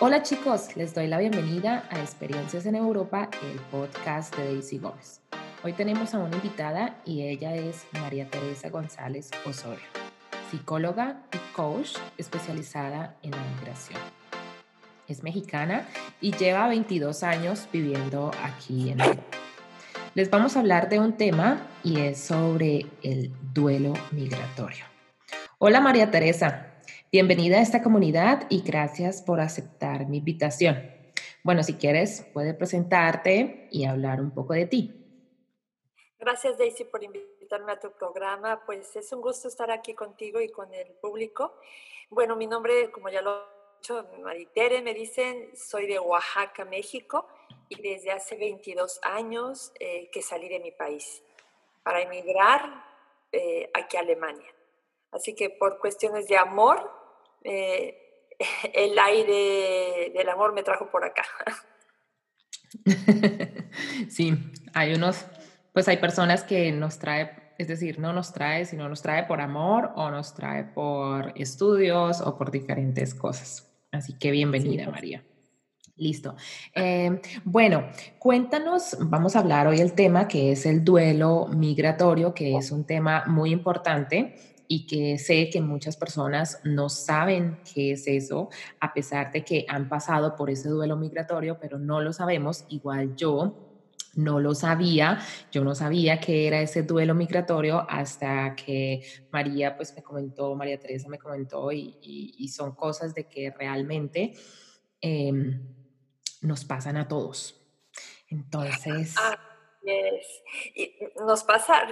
Hola chicos, les doy la bienvenida a Experiencias en Europa, el podcast de Daisy Gómez. Hoy tenemos a una invitada y ella es María Teresa González Osorio, psicóloga y coach especializada en la migración. Es mexicana y lleva 22 años viviendo aquí en México. Les vamos a hablar de un tema y es sobre el duelo migratorio. Hola María Teresa, Bienvenida a esta comunidad y gracias por aceptar mi invitación. Bueno, si quieres, puedes presentarte y hablar un poco de ti. Gracias, Daisy, por invitarme a tu programa. Pues es un gusto estar aquí contigo y con el público. Bueno, mi nombre, como ya lo he dicho, Maritere, me dicen, soy de Oaxaca, México, y desde hace 22 años eh, que salí de mi país para emigrar eh, aquí a Alemania. Así que por cuestiones de amor eh, el aire del amor me trajo por acá. Sí, hay unos, pues hay personas que nos trae, es decir, no nos trae, sino nos trae por amor o nos trae por estudios o por diferentes cosas. Así que bienvenida, María. Listo. Eh, bueno, cuéntanos, vamos a hablar hoy el tema que es el duelo migratorio, que es un tema muy importante y que sé que muchas personas no saben qué es eso, a pesar de que han pasado por ese duelo migratorio, pero no lo sabemos. Igual yo no lo sabía, yo no sabía qué era ese duelo migratorio hasta que María pues me comentó, María Teresa me comentó y, son cosas de que realmente em, nos pasan a todos. Entonces... Ah, nos pasa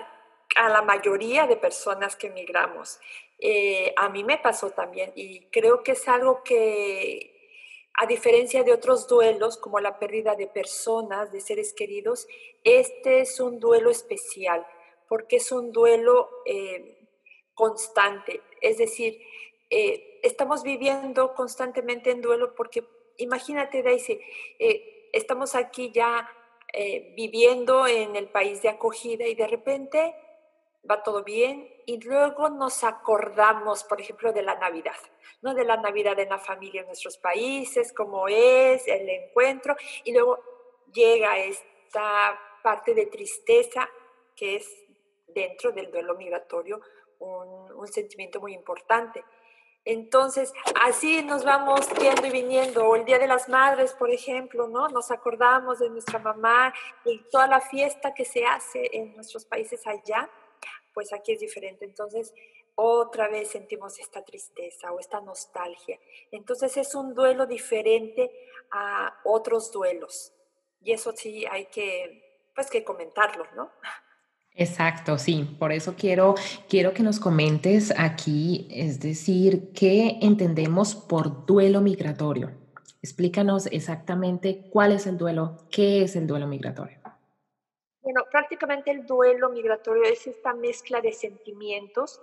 a la mayoría de personas que emigramos. Eh, a mí me pasó también y creo que es algo que, a diferencia de otros duelos, como la pérdida de personas, de seres queridos, este es un duelo especial, porque es un duelo eh, constante. Es decir, eh, estamos viviendo constantemente en duelo porque, imagínate, Daisy, estamos aquí ya viviendo en el país de acogida y de repente va todo bien y luego nos acordamos, por ejemplo, de la Navidad, ¿no? De la Navidad en la familia en nuestros países, cómo es el encuentro y luego llega esta parte de tristeza que es dentro del duelo migratorio un, un sentimiento muy importante. Entonces, así nos vamos yendo y viniendo. O el Día de las Madres, por ejemplo, ¿no? Nos acordamos de nuestra mamá y toda la fiesta que se hace en nuestros países allá pues aquí es diferente. Entonces, otra vez sentimos esta tristeza o esta nostalgia. Entonces, es un duelo diferente a otros duelos. Y eso sí hay que, pues, que comentarlo, ¿no? Exacto, sí. Por eso quiero, quiero que nos comentes aquí, es decir, ¿qué entendemos por duelo migratorio? Explícanos exactamente cuál es el duelo, qué es el duelo migratorio. Bueno, prácticamente el duelo migratorio es esta mezcla de sentimientos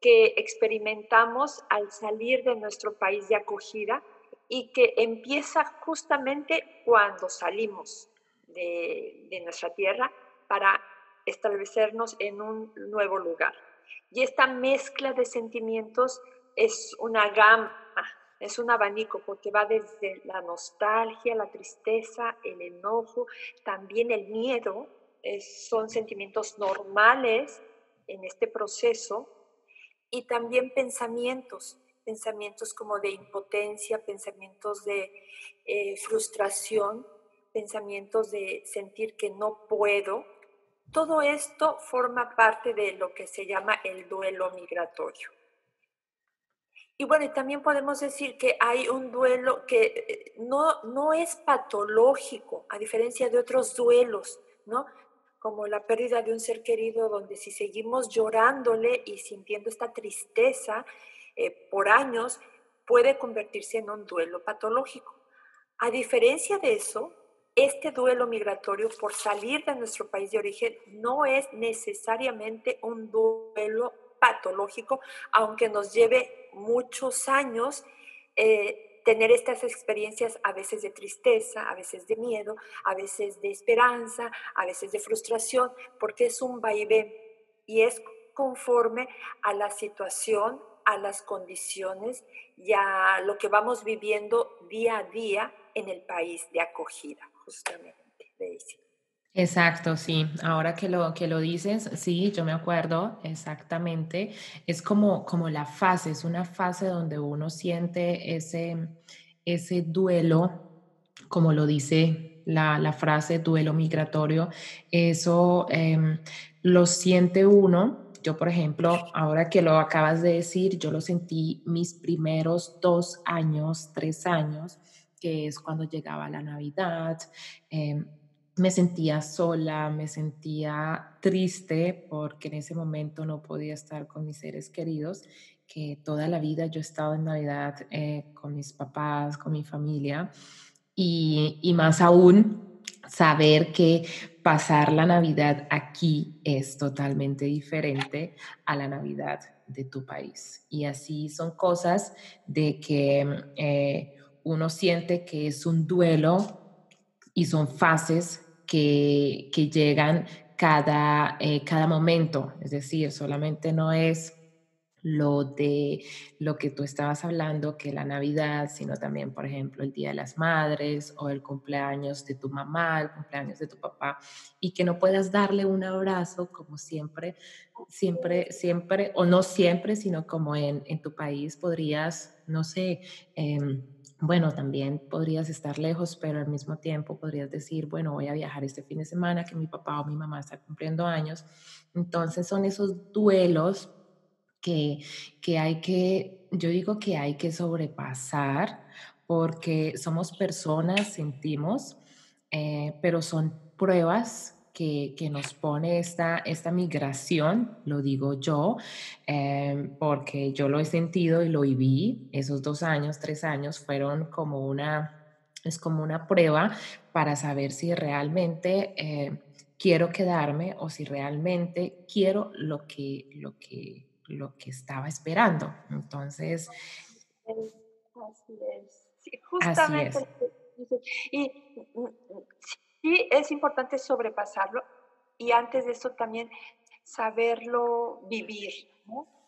que experimentamos al salir de nuestro país de acogida y que empieza justamente cuando salimos de, nuestra tierra para establecernos en un nuevo lugar. Y esta mezcla de sentimientos es una gama, es un abanico porque va desde la nostalgia, la tristeza, el enojo, también el miedo, son sentimientos normales en este proceso y también pensamientos, pensamientos como de impotencia, pensamientos de eh, frustración, pensamientos de sentir que no puedo. Todo esto forma parte de lo que se llama el duelo migratorio. Y bueno, también podemos decir que hay un duelo que eh, no, no es patológico, a diferencia de otros duelos, ¿no? Como la pérdida de un ser querido, donde si seguimos llorándole y sintiendo esta tristeza eh, por años, puede convertirse en un duelo patológico. A diferencia de eso, este duelo migratorio por salir de nuestro país de origen no es necesariamente un duelo patológico, aunque nos lleve muchos años eh, tener estas experiencias a veces de tristeza, a veces de miedo, a veces de esperanza, a veces de frustración, porque es un vaivén y es conforme a la situación, a las condiciones y a lo que vamos viviendo día a día en el país de acogida, justamente, Exacto, sí. Ahora que lo, que lo dices, sí, yo me acuerdo exactamente. Es como, como la fase, es una fase donde uno siente ese, ese duelo, como lo dice la, la frase duelo migratorio. Eso em, lo siente uno. Yo, por ejemplo, ahora que lo acabas de decir, yo lo sentí mis primeros dos años, tres años, que es cuando llegaba la Navidad. Eh, me sentía sola, me sentía triste porque en ese momento no podía estar con mis seres queridos, que toda la vida yo he estado en Navidad eh, con mis papás, con mi familia, y, y más aún saber que pasar la Navidad aquí es totalmente diferente a la Navidad de tu país. Y así son cosas de que eh, uno siente que es un duelo y son fases que, llegan cada, eh, cada momento, es decir, solamente no es lo de lo que tú estabas hablando, que la Navidad, sino también, por ejemplo, el Día de las Madres o el cumpleaños de tu mamá, el cumpleaños de tu papá, y que no puedas darle un abrazo como siempre, siempre, siempre, o no siempre, sino como en, en tu país podrías, no sé, eh, bueno, también podrías estar lejos, pero al mismo tiempo podrías decir, bueno, voy a viajar este fin de semana que mi papá o mi mamá está cumpliendo años. Entonces son esos duelos que, que hay que, yo digo que hay que sobrepasar porque somos personas, sentimos, eh, pero son pruebas que, nos pone esta, esta migración, lo digo yo, em, porque yo lo he sentido y lo viví, esos dos años, tres años fueron como una, es como una prueba para saber si realmente eh, quiero quedarme o si realmente quiero lo que, lo que, lo que estaba esperando. Entonces... Así es. justamente. Y mm, mm, Sí, es importante sobrepasarlo y antes de eso también saberlo vivir,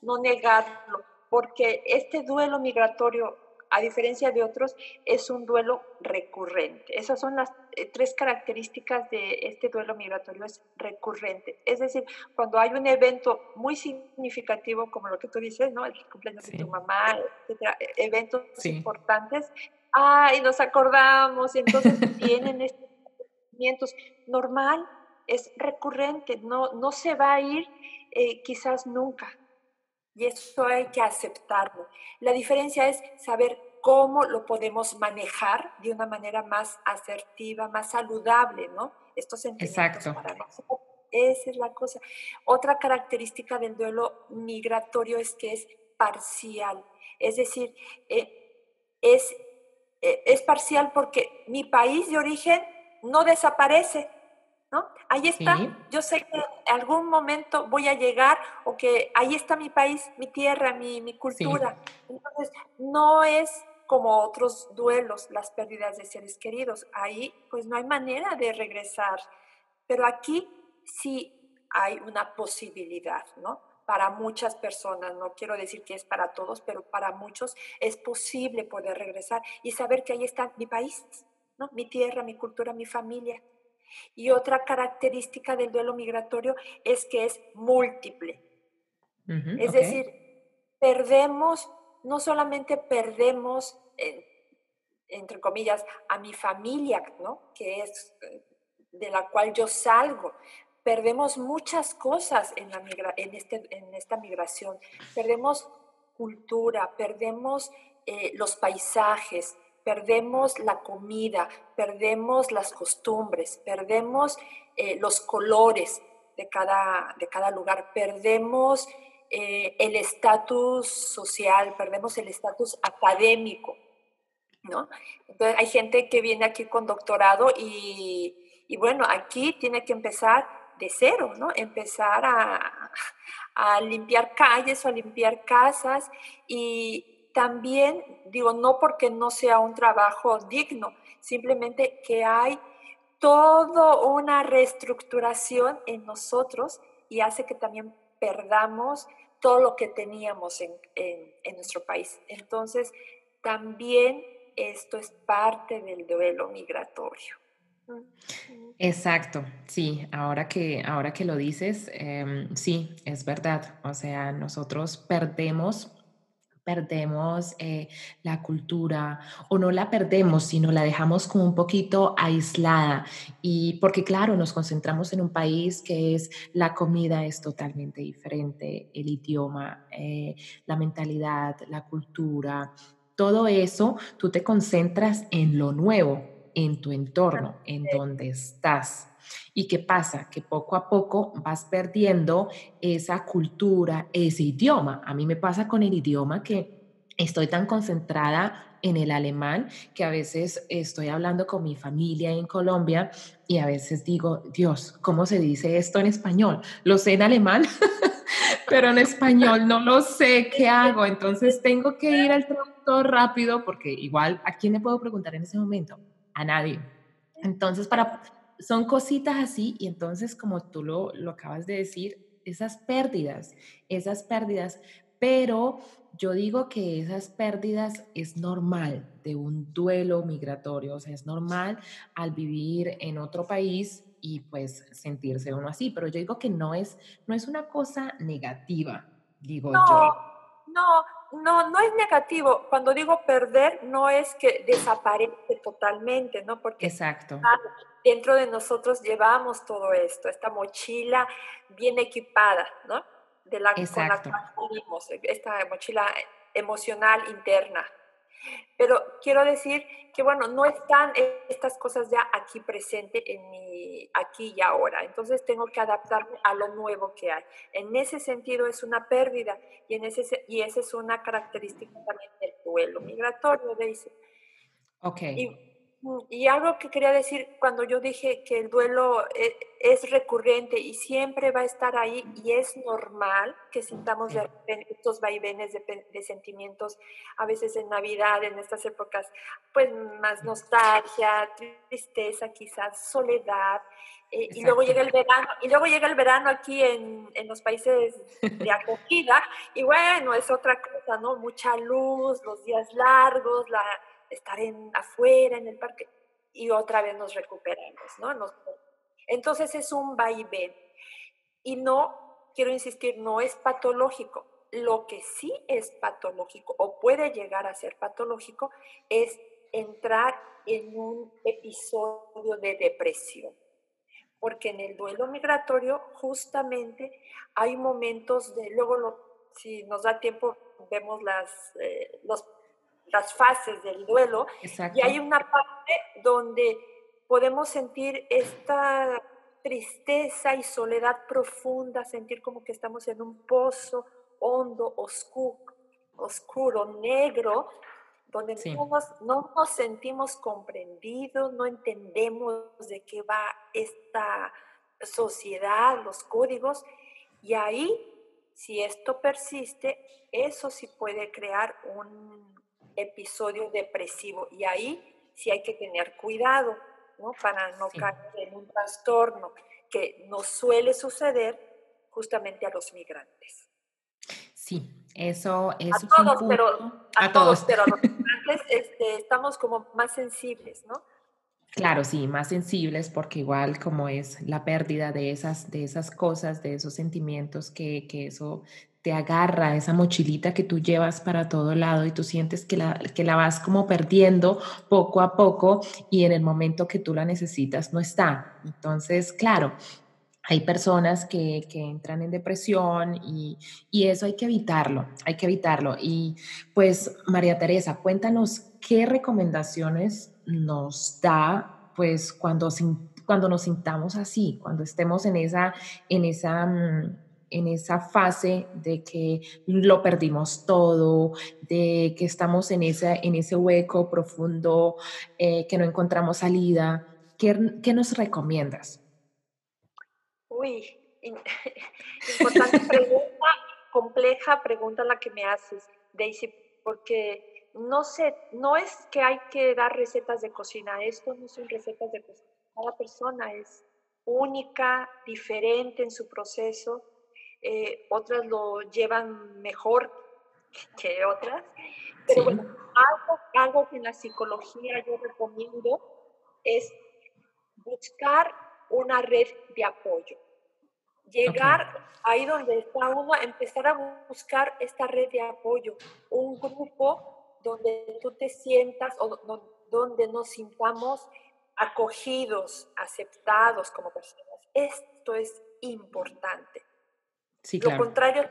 no, negarlo, porque este duelo migratorio, a diferencia de otros, es un duelo recurrente. Esas son las eh, tres características de este duelo migratorio, es recurrente. Es decir, cuando hay un evento muy significativo, como lo que tú dices, ¿no? El cumpleaños de tu mamá, etcétera, e, eventos importantes, ay, nos acordamos, y entonces vienen normal, es recurrente, no, no se va a ir eh, quizás nunca. Y eso hay que aceptarlo. La diferencia es saber cómo lo podemos manejar de una manera más asertiva, más saludable, ¿no? Estos sentimientos Exacto. para nosotros. Esa es la cosa. Otra característica del duelo migratorio es que es parcial. Es decir, eh, es, eh, es parcial porque mi país de origen no desaparece, ¿no? Ahí está. Yo sé que en algún momento voy a llegar o que ahí está mi país, mi tierra, mi, mi cultura. Entonces, no es como otros duelos, las pérdidas de seres queridos. Ahí, pues no hay manera de regresar. Pero aquí sí hay una posibilidad, ¿no? Para muchas personas, no quiero decir que es para todos, pero para muchos es posible poder regresar y saber que ahí está mi país, mi tierra, mi cultura, mi familia. Y otra característica del duelo migratorio es que es múltiple. es decir, perdemos, no solamente perdemos, entre comillas, a mi familia, ¿no? que es eh, de la cual yo salgo, perdemos muchas cosas en, la en, este, en esta migración. Perdemos cultura, perdemos eh, los paisajes, perdemos la comida, perdemos las costumbres, perdemos eh, los colores de cada, de cada lugar, perdemos eh, el estatus social, perdemos el estatus académico, ¿no? Entonces hay gente que viene aquí con doctorado y, y bueno, aquí tiene que empezar de cero, ¿no? Empezar a, a limpiar calles o a limpiar casas y, también digo, no porque no sea un trabajo digno, simplemente que hay toda una reestructuración en nosotros y hace que también perdamos todo lo que teníamos en, en, nuestro país. Entonces, también esto es parte del duelo migratorio. Exacto, sí, ahora que, ahora que lo dices, em, sí, es verdad. O sea, nosotros perdemos perdemos eh, la cultura o no la perdemos, sino la dejamos como un poquito aislada. Y porque claro, nos concentramos en un país que es la comida es totalmente diferente, el idioma, eh, la mentalidad, la cultura, todo eso, tú te concentras en lo nuevo, en tu entorno, en donde estás. ¿Y qué pasa? Que poco a poco vas perdiendo esa cultura, ese idioma. A mí me pasa con el idioma que estoy tan concentrada en el alemán que a veces estoy hablando con mi familia en Colombia y a veces digo, Dios, ¿cómo se dice esto en español? Lo sé en alemán, pero en español no lo sé, ¿qué hago? Entonces tengo que ir al traductor rápido porque igual, ¿a quién le puedo preguntar en ese momento? A nadie. Entonces, para son cositas así y entonces como tú lo, lo acabas de decir, esas pérdidas, esas pérdidas, pero yo digo que esas pérdidas es normal de un duelo migratorio, o sea, es normal al vivir en otro país y pues sentirse uno así, pero yo digo que no es, no es una cosa negativa, digo yo. No, no, no es negativo. Cuando digo perder, no es que desaparece totalmente, ¿no? Porque Exacto. dentro de nosotros llevamos todo esto, esta mochila bien equipada, ¿no? De la, Exacto. con esta mochila emocional interna. Pero quiero decir que, bueno, no están estas cosas ya aquí presentes en mi aquí y ahora. Entonces tengo que adaptarme a lo nuevo que hay. En ese sentido es una pérdida y, en ese, y esa es una característica también del duelo migratorio, dice. Ok. Mm, y algo que quería decir cuando yo dije que el duelo e, es, recurrente y siempre va a estar ahí y es normal que sintamos estos vaivenes de, sentimientos, a veces en Navidad, en estas épocas, pues más nostalgia, tristeza quizás, soledad, eh, y luego llega el verano, y luego llega el verano aquí en, en los países de acogida, y bueno, es otra cosa, ¿no? Mucha luz, los días largos, la estar en, afuera, en el parque, y otra vez nos recuperamos, ¿no? entonces es un vaivén. Y no, quiero insistir, no es patológico. Lo que sí es patológico o puede llegar a ser patológico es entrar en un episodio de depresión. Porque en el duelo migratorio justamente hay momentos de, luego si nos da tiempo, vemos las, eh, los las fases del duelo. Y hay una parte donde podemos sentir esta tristeza y soledad profunda, sentir como que estamos en un pozo hondo, oscuro, oscuro negro, donde no, nos, sentimos comprendidos, no entendemos de qué va esta sociedad, los códigos, y ahí, si esto persiste, eso sí puede crear un episodio depresivo y ahí sí hay que tener cuidado, ¿no? Para no caer en un trastorno que nos suele suceder justamente a los migrantes. Sí, eso es a todos, pero a, todos. pero los migrantes este, estamos como más sensibles, ¿no? Claro, sí, más sensibles porque igual como es la pérdida de esas, de esas cosas, de esos sentimientos que, que eso te agarra esa mochilita que tú llevas para todo lado y tú sientes que la, que la vas como perdiendo poco a poco y en el momento que tú la necesitas no está. Entonces, claro, hay personas que, que entran en depresión y, y, eso hay que evitarlo, hay que evitarlo. Y pues, María Teresa, cuéntanos qué recomendaciones nos da pues cuando, cuando nos sintamos así, cuando estemos en esa, en esa mm, en esa fase de que lo perdimos todo, de que estamos en, esa, en ese hueco profundo, eh, que no encontramos salida. ¿Qué, ¿Qué, nos recomiendas? Uy, importante pregunta, compleja pregunta la que me haces, Daisy, porque no sé, no es que hay que dar recetas de cocina, esto no son recetas de cocina, cada persona es única, diferente en su proceso eh, otras lo llevan mejor que otras. Pero bueno, algo, algo que en la psicología yo recomiendo es buscar una red de apoyo. Llegar ahí donde está uno, empezar a buscar esta red de apoyo, un grupo donde tú te sientas o donde nos sintamos acogidos, aceptados como personas. Esto es importante. Lo contrario,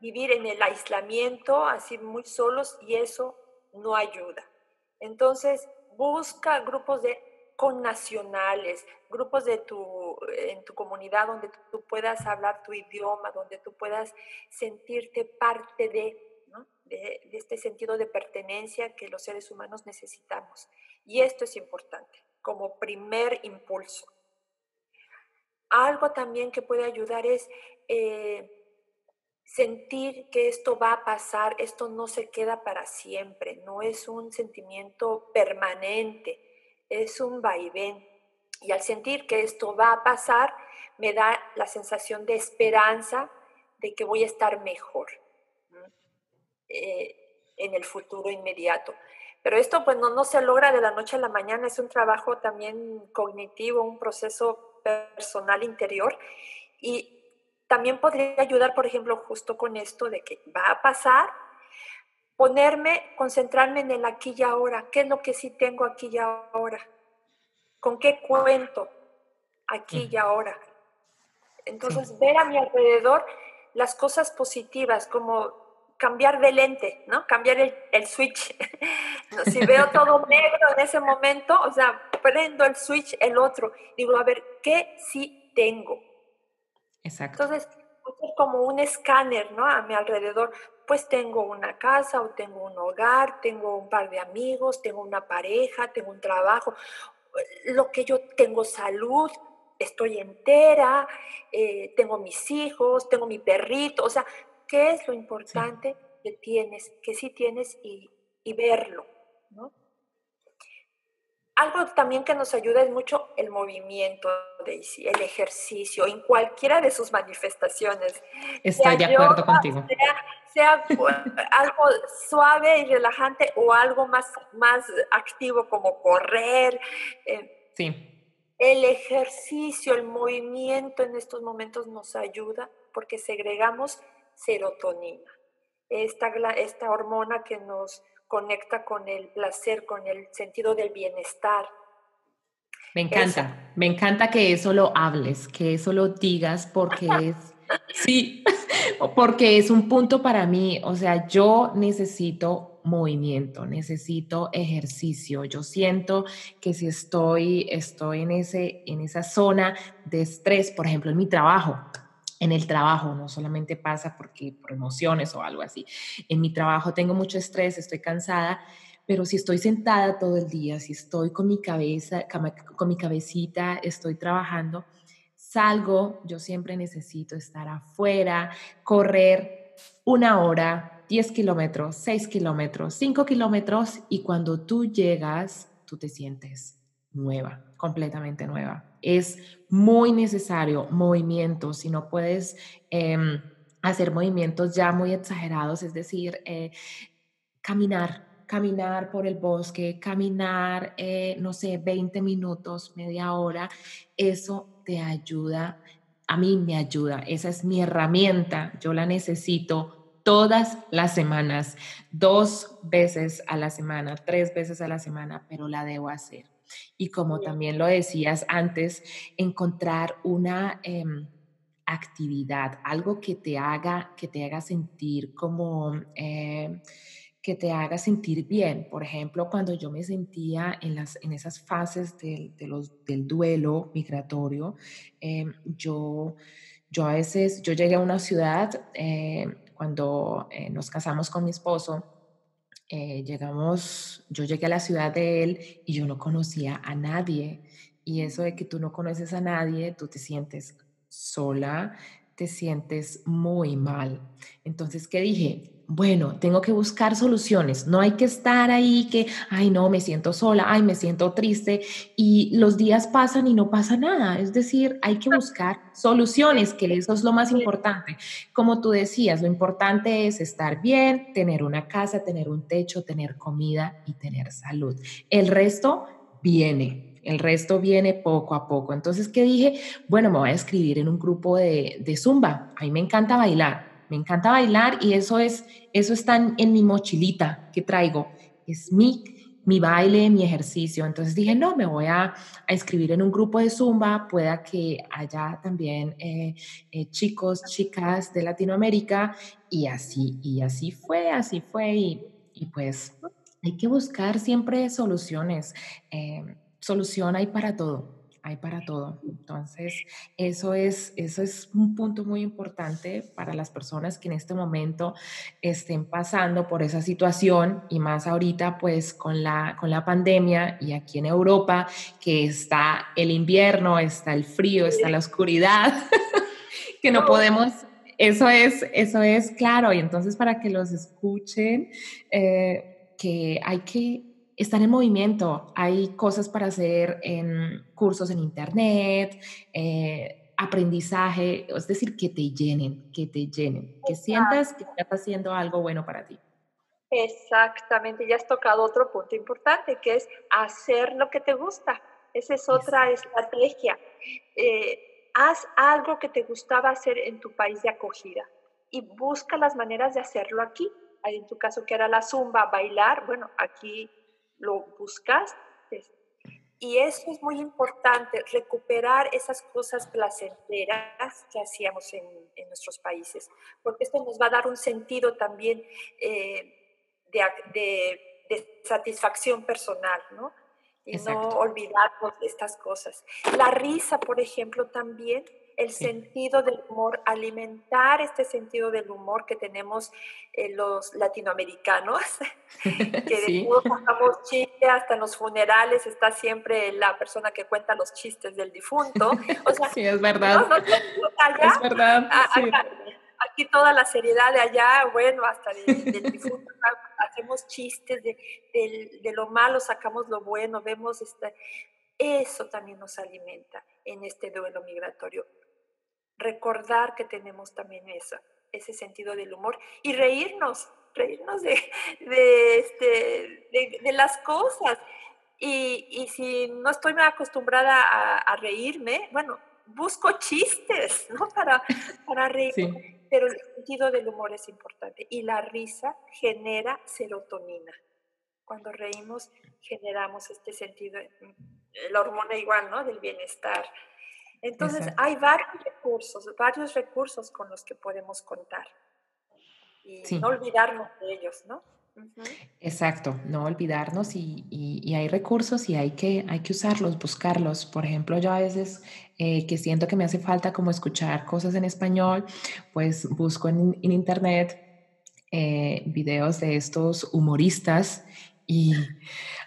vivir en el aislamiento, así muy solos, y eso no ayuda. Entonces, busca grupos de connacionales, grupos de tu, en tu comunidad donde tú puedas hablar tu idioma, donde tú puedas sentirte parte de, de, de este sentido de pertenencia que los seres humanos necesitamos. Y esto es importante como primer impulso. Algo también que puede ayudar es eh, sentir que esto va a pasar, esto no se queda para siempre, no es un sentimiento permanente, es un vaivén. Y al sentir que esto va a pasar, me da la sensación de esperanza de que voy a estar mejor eh, en el futuro inmediato. Pero esto pues no, no se logra de la noche a la mañana, es un trabajo también cognitivo, un proceso personal interior. Y también podría ayudar, por ejemplo, justo con esto de que va a pasar, ponerme, concentrarme en el aquí y ahora. ¿Qué es lo que sí tengo aquí y ahora? ¿Con qué cuento aquí y ahora? Entonces, ver a mi alrededor las cosas positivas, como cambiar de lente, ¿no? Cambiar el, switch. si veo todo negro en ese momento, o sea, prendo el switch, el otro. Digo, a ver, ¿qué sí tengo? Exacto. Entonces, es como un escáner, ¿no? A mi alrededor, pues tengo una casa o tengo un hogar, tengo un par de amigos, tengo una pareja, tengo un trabajo, lo que yo tengo salud, estoy entera, eh, tengo mis hijos, tengo mi perrito, o sea, qué es lo importante que tienes, que sí tienes y, verlo, ¿no? Algo también que nos ayuda es mucho el movimiento, Daisy, el ejercicio, en cualquiera de sus manifestaciones. Estoy de acuerdo contigo. Sea, algo suave y relajante o algo más, más activo como correr. Eh, sí. El ejercicio, el movimiento en estos momentos nos ayuda porque segregamos serotonina, esta, esta hormona que nos conecta con el placer, con el sentido del bienestar. Me encanta, me encanta que eso lo hables, que eso lo digas porque es, sí, porque es un punto para mí, o sea, yo necesito movimiento, necesito ejercicio. Yo siento que si estoy, estoy en, ese, en esa zona de estrés, por ejemplo, en mi trabajo, en el trabajo, no solamente pasa porque por emociones o algo así. En mi trabajo tengo mucho estrés, estoy cansada, pero si estoy sentada todo el día, si estoy con mi cabeza, con mi cabecita, estoy trabajando, salgo, yo siempre necesito estar afuera, correr una hora, 10 kilómetros, 6 kilómetros, 5 kilómetros y cuando tú llegas, tú te sientes nueva, completamente nueva. Es muy necesario movimiento, si no puedes em, hacer movimientos ya muy exagerados, es decir, eh, caminar, caminar por el bosque, caminar, eh, no sé, 20 minutos, media hora, eso te ayuda, a mí me ayuda, esa es mi herramienta, yo la necesito todas las semanas, dos veces a la semana, tres veces a la semana, pero la debo hacer. Y como también lo decías antes, encontrar una em, actividad, algo que te haga, que te haga sentir como... Em, que te haga sentir bien. Por ejemplo, cuando yo me sentía en, las, en esas fases del, de los, del duelo migratorio, em, yo, yo a veces, yo llegué a una ciudad cuando eh, nos casamos con mi esposo, eh, llegamos, yo llegué a la ciudad de él y yo no conocía a nadie. Y eso de que tú no conoces a nadie, tú te sientes sola, te sientes muy mal. Entonces, ¿qué dije? Bueno, tengo que buscar soluciones. No hay que estar ahí que, ay, no, me siento sola, ay, me siento triste y los días pasan y no pasa nada. Es decir, hay que buscar soluciones, que eso es lo más importante. Como tú decías, lo importante es estar bien, tener una casa, tener un techo, tener comida y tener salud. El resto viene. El resto viene poco a poco. Entonces, ¿qué dije? Bueno, me voy a escribir en un grupo de, de Zumba. A mí me encanta bailar me encanta bailar y eso es, eso está en, mi mochilita que traigo. Es mi, mi baile, mi ejercicio. Entonces dije, no, me voy a, a inscribir en un grupo de Zumba, pueda que haya también eh, eh, chicos, chicas de Latinoamérica y así, y así fue, así fue y, y pues hay que buscar siempre soluciones. Eh, solución hay para todo hay para todo. Entonces, eso es, eso es un punto muy importante para las personas que en este momento estén pasando por esa situación y más ahorita pues con la, con la pandemia y aquí en Europa que está el invierno, está el frío, está la oscuridad, que no podemos eso es, eso es claro. Y entonces para que los escuchen, eh, que hay que están en movimiento. Hay cosas para hacer en cursos en internet, eh, aprendizaje, es decir, que te llenen, que te llenen, que sientas que estás haciendo algo bueno para ti. Exactamente, ya has tocado otro punto importante, que es hacer lo que te gusta. Esa es otra estrategia. Eh, haz algo que te gustaba hacer en tu país de acogida y busca las maneras de hacerlo aquí. En tu caso, que era la zumba, bailar, bueno, aquí lo buscaste. Y eso es muy importante, recuperar esas cosas placenteras que hacíamos en, nuestros países, porque esto nos va a dar un sentido también eh, de, satisfacción personal, ¿no? Y no olvidarnos de estas cosas. La risa, por ejemplo, también el sentido del humor, alimentar este sentido del humor que tenemos los latinoamericanos, que de todos sacamos chistes, hasta en los funerales está siempre la persona que cuenta los chistes del difunto. sí, es verdad. es verdad. Aquí toda la seriedad de allá, bueno, hasta del difunto hacemos chistes de, de, lo malo, sacamos lo bueno, vemos este, eso también nos alimenta en este duelo migratorio recordar que tenemos también eso, ese sentido del humor y reírnos, reírnos de, de, este, de, las cosas. Y, y, si no estoy acostumbrada a, reírme, bueno, busco chistes, ¿no? Para, para reírme. Pero el sentido del humor es importante y la risa genera serotonina. Cuando reímos generamos este sentido, la hormona igual, ¿no? Del bienestar. Entonces, hay varios recursos, varios recursos con los que podemos contar. Y no olvidarnos de ellos, ¿no? Exacto, no olvidarnos y, hay recursos y hay que, hay que usarlos, buscarlos. Por ejemplo, yo a veces eh, que siento que me hace falta como escuchar cosas en español, pues busco en, internet eh, videos de estos humoristas y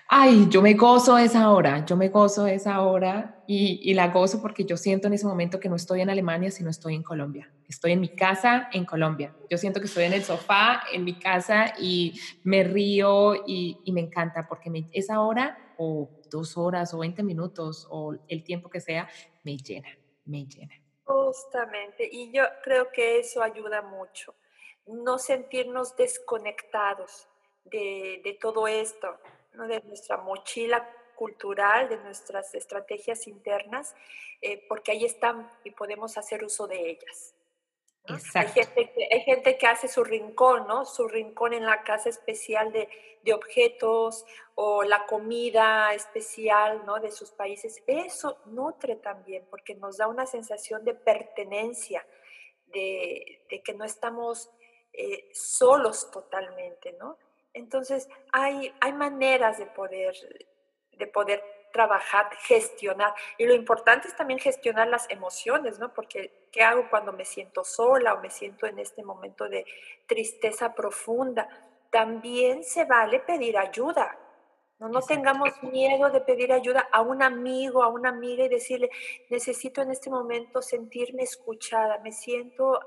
ay, yo me gozo esa hora, yo me gozo esa hora y, la gozo porque yo siento en ese momento que no estoy en Alemania, sino estoy en Colombia. Estoy en mi casa en Colombia. Yo siento que estoy en el sofá, en mi casa y me río y, me encanta porque esa hora o dos horas o 20 minutos o el tiempo que sea, me llena, me llena. Justamente, y yo creo que eso ayuda mucho, no sentirnos desconectados de, de todo esto de nuestra mochila cultural, de nuestras estrategias internas, eh, porque ahí están y podemos hacer uso de ellas. Hay, gente que, hay gente que hace su rincón, ¿no? Su rincón en la casa especial de, de, objetos o la comida especial, ¿no? De sus países. Eso nutre también porque nos da una sensación de pertenencia, de, de que no estamos eh, solos totalmente, ¿no? Entonces, hay, hay maneras de poder, de poder trabajar, gestionar. Y lo importante es también gestionar las emociones, ¿no? Porque, ¿qué hago cuando me siento sola o me siento en este momento de tristeza profunda? También se vale pedir ayuda, No, tengamos miedo de pedir ayuda a un amigo, a una amiga y decirle, necesito en este momento sentirme escuchada, me siento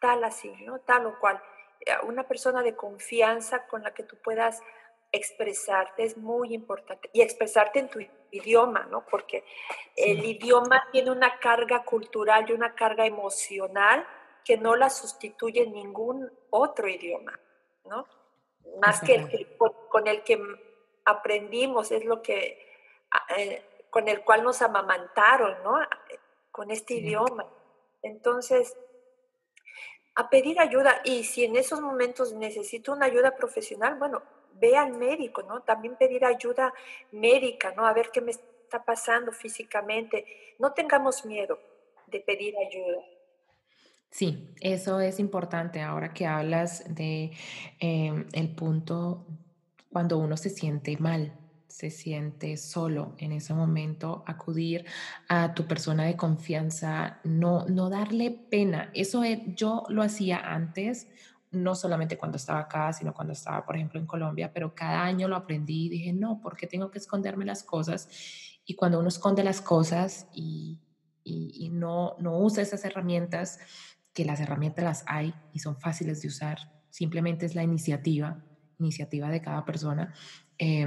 tal así, ¿no? Tal o cual. Eh, una persona de confianza con la que tú puedas expresarte es muy importante. Y expresarte en tu idioma, ¿no? Porque el idioma tiene una carga cultural y una carga emocional que no la sustituye ningún otro idioma, ¿no? Más que el con el que aprendimos, es lo que, eh, con el cual nos amamantaron, ¿no? Con este idioma. Entonces, a pedir ayuda y si en esos momentos necesito una ayuda profesional, bueno, ve al médico, ¿no? También pedir ayuda médica, ¿no? A ver qué me está pasando físicamente. No tengamos miedo de pedir ayuda. Sí, eso es importante ahora que hablas de em, el punto cuando uno se siente mal, se siente solo en ese momento, acudir a tu persona de confianza, no, no darle pena. Eso yo lo hacía antes, no solamente cuando estaba acá, sino cuando estaba, por ejemplo, en Colombia, pero cada año lo aprendí y dije, no, ¿por qué tengo que esconderme las cosas? Y cuando uno esconde las cosas y, y, no, no usa esas herramientas, que las herramientas las hay y son fáciles de usar, simplemente es la iniciativa, iniciativa de cada persona. Eh,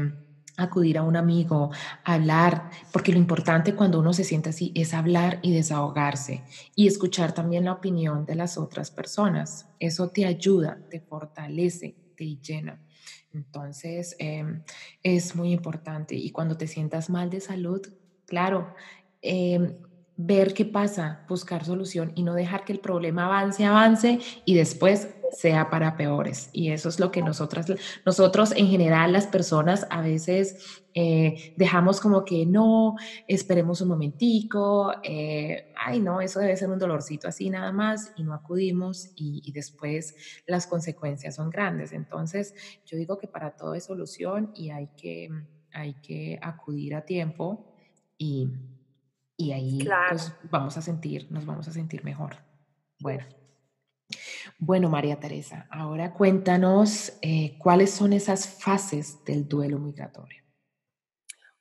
acudir a un amigo, hablar, porque lo importante cuando uno se siente así es hablar y desahogarse y escuchar también la opinión de las otras personas. Eso te ayuda, te fortalece, te llena. Entonces, em, es muy importante. Y cuando te sientas mal de salud, claro, em, ver qué pasa, buscar solución y no dejar que el problema avance, avance y después sea para peores. Y eso es lo que nosotras, nosotros en general, las personas a veces eh, dejamos como que no, esperemos un momentico, eh, ay no, eso debe ser un dolorcito así nada más y no acudimos y, y, después las consecuencias son grandes. Entonces, yo digo que para todo es solución y hay que, hay que acudir a tiempo y y ahí pues, vamos a sentir, nos vamos a sentir mejor. Bueno. Bueno, María Teresa, ahora cuéntanos eh, cuáles son esas fases del duelo migratorio.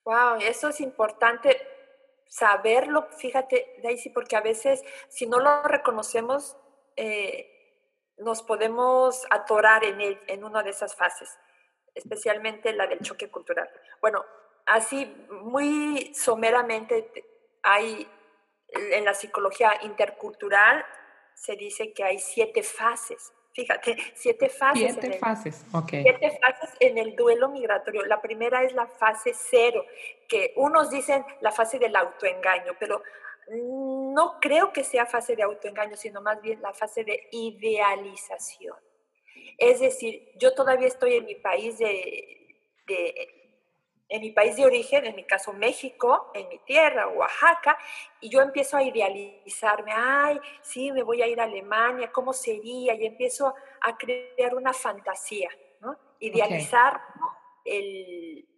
Wow, eso es importante saberlo, fíjate, Daisy, porque a veces si no lo reconocemos, eh, nos podemos atorar en, en una de esas fases, especialmente la del choque cultural. Bueno, así muy someramente hay, en la psicología intercultural se dice que hay siete fases. Fíjate, siete fases. Siete fases, ok. Siete fases en el duelo migratorio. La primera es la fase cero, que unos dicen la fase del autoengaño, pero no creo que sea fase de autoengaño, sino más bien la fase de idealización. Es decir, yo todavía estoy en mi país de, de en mi país de origen, en mi caso México, en mi tierra, Oaxaca, y yo empiezo a idealizarme, ay, sí, me voy a ir a Alemania, ¿cómo sería? Y empiezo a crear una fantasía, ¿no? Idealizar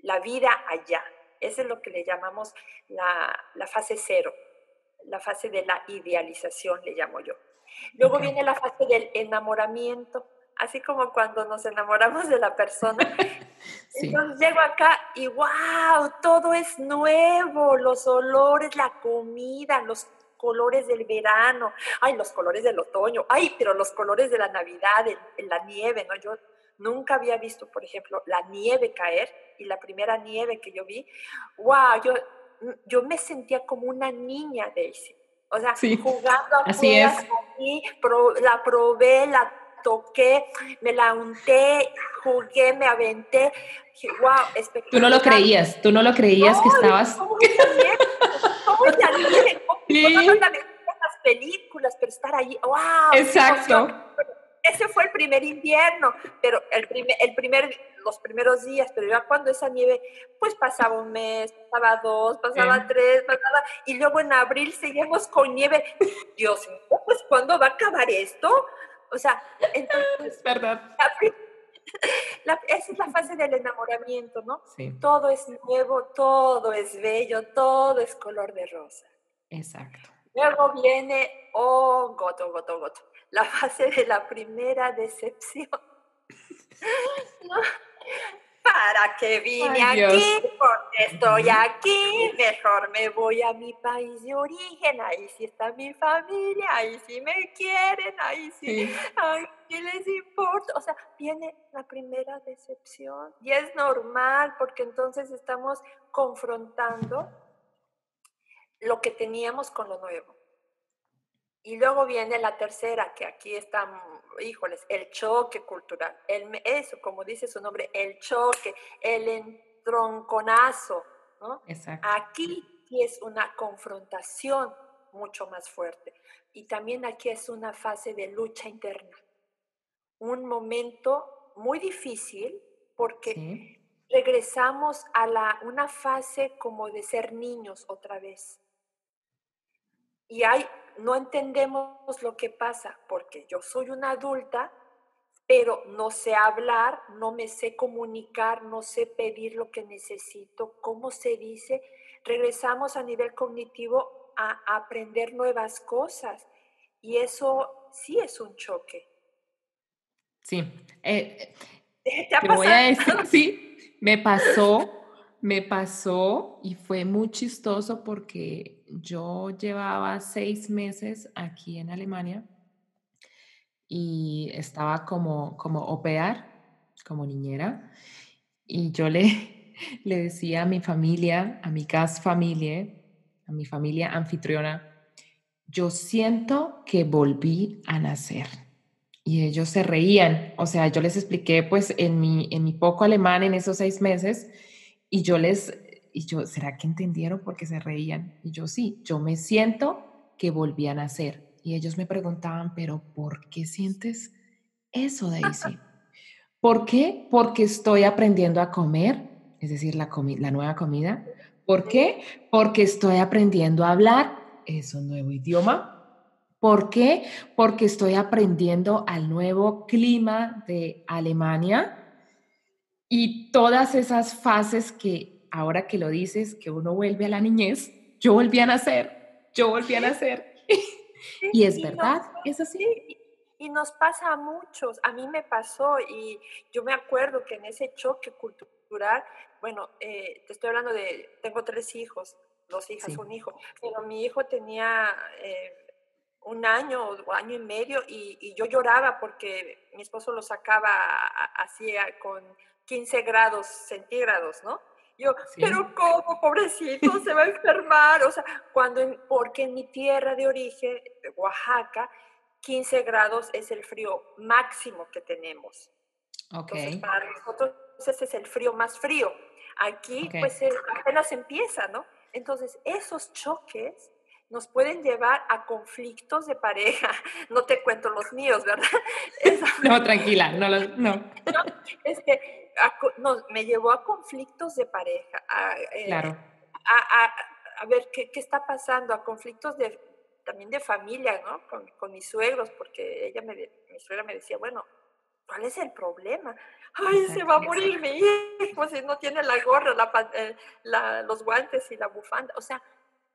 la vida allá. Eso es lo que le llamamos la, la, fase cero, la fase de la idealización, le llamo yo. Luego viene la fase del enamoramiento, así como cuando nos enamoramos de la persona. Entonces llego acá y wow, todo es nuevo, los olores, la comida, los colores del verano, ay, los colores del otoño, ay, pero los colores de la Navidad, la nieve, ¿no? Yo nunca había visto, por ejemplo, la nieve caer y la primera nieve que yo vi, wow, yo, yo me sentía como una niña, Daisy. O sea, jugando Así es. la probé, la toqué, me la unté, jugué, me aventé. Wow, espectacular. Tú no lo creías, tú no lo creías que estabas. ¿cómo sí. las películas, pero estar ahí, wow. Exacto. Ese fue el primer invierno, pero el primer, el primer, los primeros días, pero ya cuando esa nieve, pues pasaba un mes, pasaba dos, pasaba tres, pasaba, y luego en abril seguimos con nieve. Dios mío, pues ¿cuándo va a acabar esto? O sea, entonces... Es verdad. esa es la fase del enamoramiento, ¿no? Sí. Todo es nuevo, todo es bello, todo es color de rosa. Exacto. Luego viene, oh, goto, goto, goto, la fase de la primera decepción. ¿No? ¿Para qué vine aquí? Porque estoy aquí. Mejor me voy a mi país de origen. Ahí sí está mi familia. Ahí sí me quieren. Ahí sí. Ay, ¿Qué les importa? O sea, viene la primera decepción. Y es normal porque entonces estamos confrontando lo que teníamos con lo nuevo. Y luego viene la tercera, que aquí está, híjoles, el choque cultural. El, eso, como dice su nombre, el choque, el entronconazo. ¿no? Exacto. Aquí es una confrontación mucho más fuerte. Y también aquí es una fase de lucha interna. Un momento muy difícil porque regresamos a la, una fase como de ser niños otra vez. Y hay no entendemos lo que pasa porque yo soy una adulta, pero no sé hablar, no me sé comunicar, no sé pedir lo que necesito, cómo se dice. Regresamos a nivel cognitivo a, aprender nuevas cosas y eso sí es un choque. Sí. Eh, ¿Te, voy a decir, sí, me pasó, me pasó y fue muy chistoso porque yo llevaba seis meses aquí en Alemania y estaba como, como opear, como niñera, y yo le, le decía a mi familia, a mi casa familia, a mi familia anfitriona, yo siento que volví a nacer. Y ellos se reían, o sea, yo les expliqué pues en mi, en mi poco alemán en esos seis meses y yo les y yo, ¿será que entendieron porque se reían? Y yo sí, yo me siento que volví a nacer. Y ellos me preguntaban, pero ¿por qué sientes eso, Daisy? ¿Por qué? Porque estoy aprendiendo a comer, es decir, la, la nueva comida. ¿Por qué? Porque estoy aprendiendo a hablar, es un nuevo idioma. ¿Por qué? Porque estoy aprendiendo al nuevo clima de Alemania y todas esas fases que ahora que lo dices, que uno vuelve a la niñez, yo volví a nacer, yo volví a nacer. y es verdad, es así. Y nos pasa a muchos, a mí me pasó y yo me acuerdo que en ese choque cultural, bueno, eh, te estoy hablando de, tengo tres hijos, dos hijas, un hijo, pero mi hijo tenía eh, un año o año y medio y, y, yo lloraba porque mi esposo lo sacaba así con 15 grados centígrados, ¿no? Yo, pero ¿cómo, pobrecito, se va a enfermar? O sea, cuando, porque en mi tierra de origen, Oaxaca, 15 grados es el frío máximo que tenemos. Okay. Entonces, para nosotros ese es el frío más frío. Aquí, pues apenas empieza, ¿no? Entonces, esos choques nos pueden llevar a conflictos de pareja. No te cuento los míos, ¿verdad? no, tranquila, no, los, no. no es que no, me llevó a conflictos de pareja, a, eh, claro. a, ver ¿qué, qué, está pasando, a conflictos de, también de familia, ¿no? Con, con mis suegros, porque ella me, mi suegra me decía, bueno, ¿cuál es el problema? Ay, se va a morir mi hijo si no tiene la gorra, la, eh, la, los guantes y la bufanda. O sea,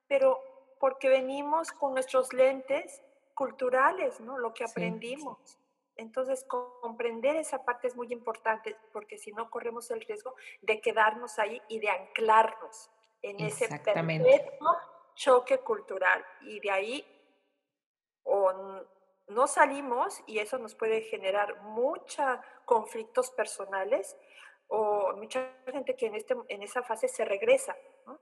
pero porque venimos con nuestros lentes culturales, ¿no? Lo que aprendimos. Entonces, comprender esa parte es muy importante porque si no corremos el riesgo de quedarnos ahí y de anclarnos en ese perfecto choque cultural. Y de ahí o no salimos y eso nos puede generar muchos conflictos personales o mucha gente que en, este, en esa fase se regresa. ¿no?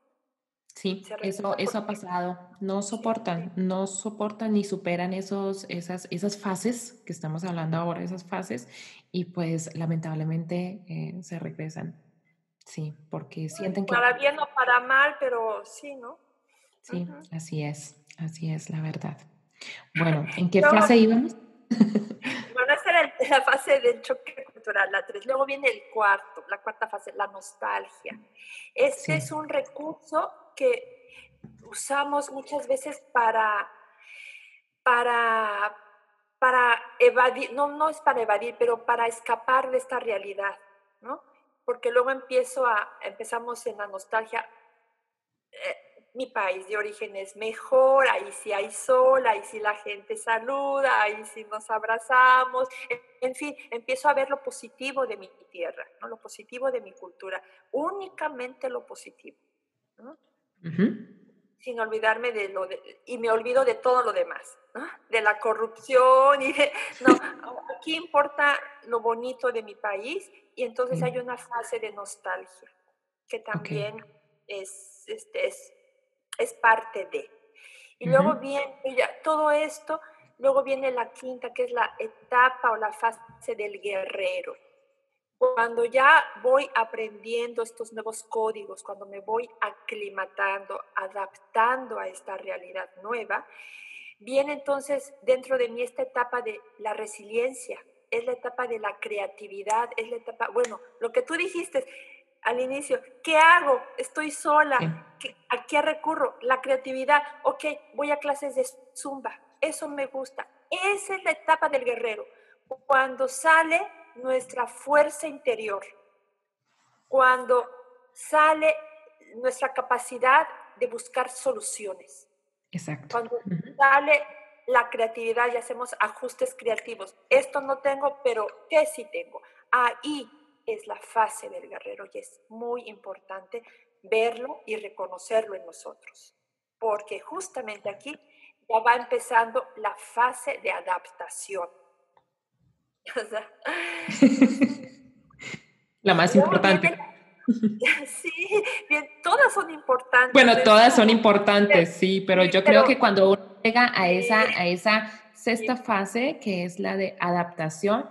Sí, eso, eso ha pasado. No soportan, no soportan ni superan esos, esas, esas fases que estamos hablando ahora, esas fases, y pues lamentablemente eh, se regresan. Sí, porque sienten que... Para bien o para mal, pero sí, ¿no? Sí, así es, así es la verdad. Bueno, ¿en qué fase íbamos? bueno, esa era la fase del choque cultural, la tres. Luego viene el cuarto, la cuarta fase, la nostalgia. Este es un recurso que usamos muchas veces para, para, para evadir, no, no es para evadir, pero para escapar de esta realidad, ¿no? Porque luego empiezo a, empezamos en la nostalgia. Eh, mi país de origen es mejor, ahí sí hay sol, ahí sí la gente saluda, ahí sí nos abrazamos, en fin, empiezo a ver lo positivo de mi tierra, ¿no? lo positivo de mi cultura, únicamente lo positivo, sin olvidarme de lo de, y me olvido de todo lo demás, de la corrupción y de, no, aquí importa lo bonito de mi país y entonces hay una fase de nostalgia que también es, este, es es parte de. Y luego viene todo esto, luego viene la quinta, que es la etapa o la fase del guerrero. Cuando ya voy aprendiendo estos nuevos códigos, cuando me voy aclimatando, adaptando a esta realidad nueva, viene entonces dentro de mí esta etapa de la resiliencia, es la etapa de la creatividad, es la etapa, bueno, lo que tú dijiste, al inicio, ¿qué hago? Estoy sola. ¿A qué recurro? La creatividad. Ok, voy a clases de zumba. Eso me gusta. Esa es la etapa del guerrero. Cuando sale nuestra fuerza interior. Cuando sale nuestra capacidad de buscar soluciones. Exacto. Cuando sale la creatividad y hacemos ajustes creativos. Esto no tengo, pero ¿qué sí tengo? Ahí es la fase del guerrero y es muy importante verlo y reconocerlo en nosotros, porque justamente aquí ya va empezando la fase de adaptación. la más importante. sí, bien, todas son importantes. Bueno, todas son importantes, sí, pero yo creo que cuando uno llega a esa, a esa sexta fase, que es la de adaptación,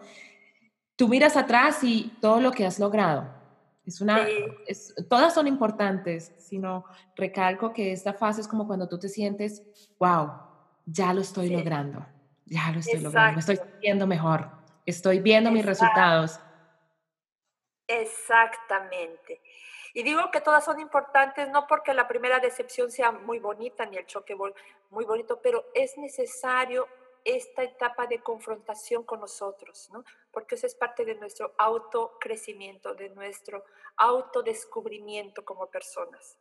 tú miras atrás y todo lo que has logrado. Es una, todas son importantes, sino recalco que esta fase es como cuando tú te sientes, wow, ya lo estoy logrando, ya lo estoy logrando, me estoy sintiendo mejor, estoy viendo mis resultados. Exactamente. Y digo que todas son importantes, no porque la primera decepción sea muy bonita ni el choque muy bonito, pero es necesario esta etapa de confrontación con nosotros, ¿no? Porque eso es parte de nuestro autocrecimiento, de nuestro autodescubrimiento como personas.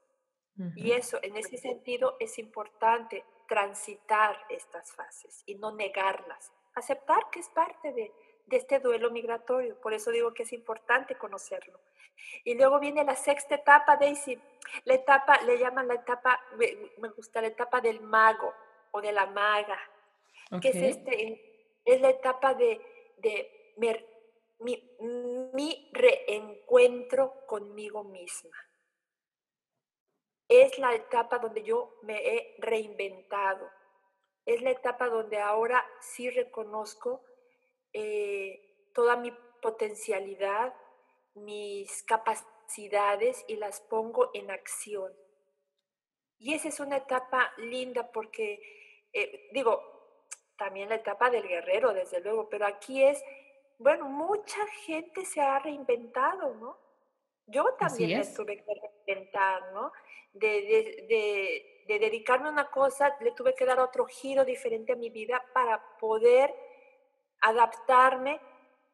Y eso, en ese sentido, es importante transitar estas fases y no negarlas, aceptar que es parte de, de este duelo migratorio. Por eso digo que es importante conocerlo. Y luego viene la sexta etapa, Daisy. La etapa, le llaman la etapa, me gusta la etapa del mago o de la maga, que es, este, es la etapa de, de mi, mi reencuentro conmigo misma. Es la etapa donde yo me he reinventado. Es la etapa donde ahora sí reconozco eh, toda mi potencialidad, mis capacidades y las pongo en acción. Y esa es una etapa linda porque, eh, digo, también la etapa del guerrero, desde luego, pero aquí es, bueno, mucha gente se ha reinventado, ¿no? Yo también me tuve que reinventar, ¿no? De, de, de, dedicarme a una cosa, le tuve que dar otro giro diferente a mi vida para poder adaptarme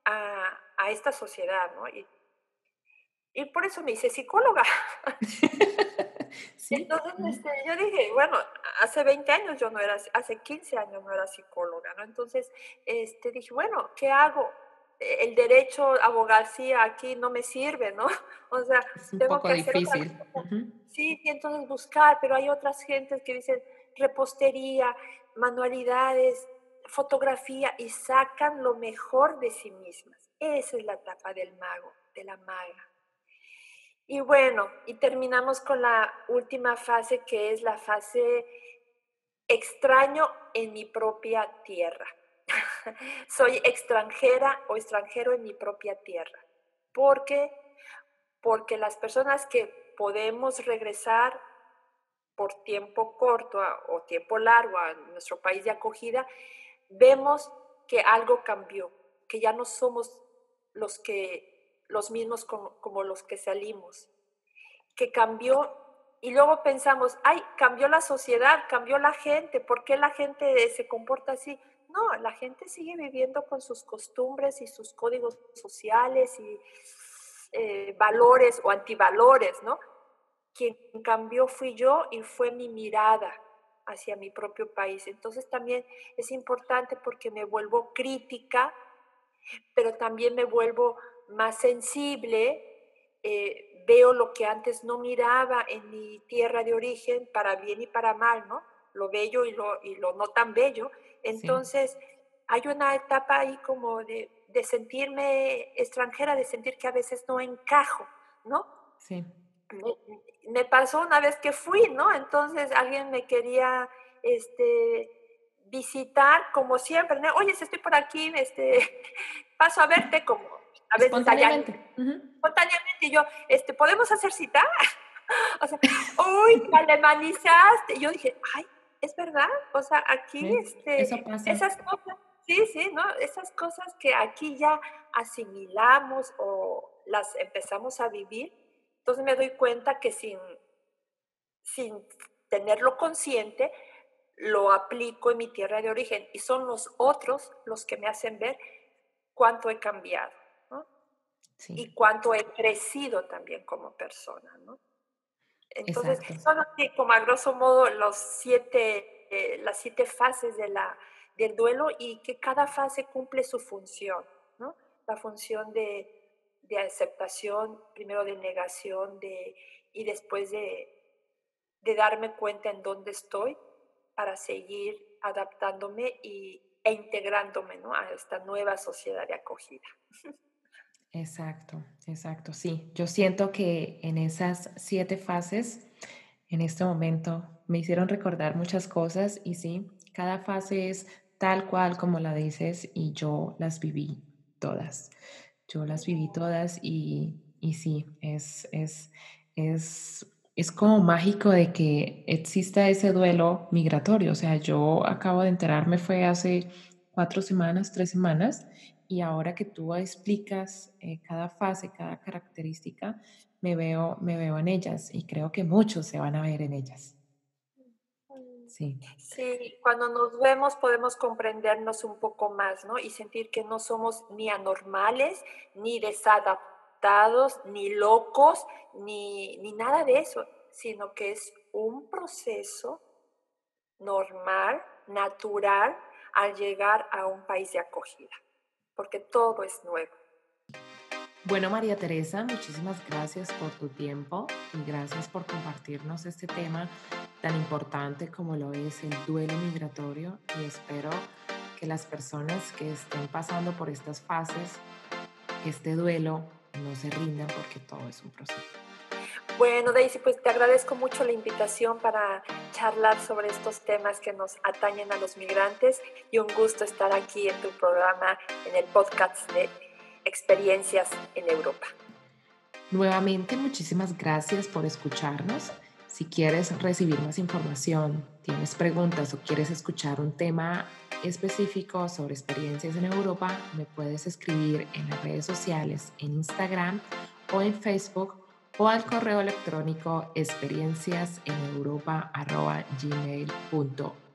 a, a esta sociedad, ¿no? Y, y por eso me hice psicóloga. Entonces, este, yo dije, bueno, hace 20 años yo no era, hace 15 años no era psicóloga, ¿no? Entonces, este, dije, bueno, ¿qué hago? E, el derecho, abogacía aquí no me sirve, ¿no? O sea, tengo que hacer difícil. Sí, y entonces buscar, pero hay otras gentes que dicen repostería, manualidades, fotografía y sacan lo mejor de sí mismas. Esa es la etapa del mago, de la maga. Y bueno, y terminamos con la última fase que es la fase extraño en mi propia tierra. Soy extranjera o extranjero en mi propia tierra. ¿Por qué? Porque las personas que podemos regresar por tiempo corto o tiempo largo a nuestro país de acogida, vemos que algo cambió, que ya no somos los que los mismos como, los que salimos, que cambió y luego pensamos, ay, cambió la sociedad, cambió la gente, ¿por qué la gente se comporta así? No, la gente sigue viviendo con sus costumbres y sus códigos sociales y eh, valores o antivalores, ¿no? quien cambió fui yo y fue mi mirada hacia mi propio país. Entonces también es importante porque me vuelvo crítica, pero también me vuelvo más sensible, eh, veo lo que antes no miraba en mi tierra de origen, para bien y para mal, ¿no? Lo bello y lo, y lo no tan bello. Entonces hay una etapa ahí como de, de sentirme extranjera, de sentir que a veces no encajo, ¿no? Sí me pasó una vez que fui, ¿no? Entonces alguien me quería este, visitar como siempre, ¿no? Oye, si estoy por aquí, este, paso a verte como a veces Espontáneamente. Espontáneamente yo, este, ¿podemos hacer cita? o sea, uy, alemanizaste. Yo dije, ay, es verdad, o sea, aquí, este, esas cosas, sí, sí, ¿no? Esas cosas que aquí ya asimilamos o las empezamos a vivir, entonces me doy cuenta que sin, sin tenerlo consciente, lo aplico en mi tierra de origen y son los otros los que me hacen ver cuánto he cambiado y cuánto he crecido también como persona. ¿no? Entonces, son así como a grosso modo los siete, eh, las siete fases de la, del duelo y que cada fase cumple su función. ¿no? La función de de aceptación, primero de negación de, y después de, de darme cuenta en dónde estoy para seguir adaptándome y, e integrándome ¿no? a esta nueva sociedad de acogida. Exacto, exacto, sí. Yo siento que en esas siete fases, en este momento, me hicieron recordar muchas cosas y sí, cada fase es tal cual como la dices y yo las viví todas. Yo las viví todas y, y sí, es, es, es, es como mágico de que exista ese duelo migratorio. O sea, yo acabo de enterarme, fue hace cuatro semanas, tres semanas, y ahora que tú explicas eh, cada fase, cada característica, me veo, me veo en ellas y creo que muchos se van a ver en ellas. Sí. sí, cuando nos vemos podemos comprendernos un poco más, ¿no? Y sentir que no somos ni anormales, ni desadaptados, ni locos, ni, ni nada de eso, sino que es un proceso normal, natural, al llegar a un país de acogida, porque todo es nuevo. Bueno, María Teresa, muchísimas gracias por tu tiempo y gracias por compartirnos este tema tan importante como lo es el duelo migratorio y espero que las personas que estén pasando por estas fases, este duelo, no se rindan porque todo es un proceso. Bueno, Daisy, pues te agradezco mucho la invitación para charlar sobre estos temas que nos atañen a los migrantes y un gusto estar aquí en tu programa, en el podcast de experiencias en Europa. Nuevamente, muchísimas gracias por escucharnos. Si quieres recibir más información, tienes preguntas o quieres escuchar un tema específico sobre experiencias en Europa, me puedes escribir en las redes sociales, en Instagram o en Facebook o al correo electrónico experienciaseneuropa.gmail.com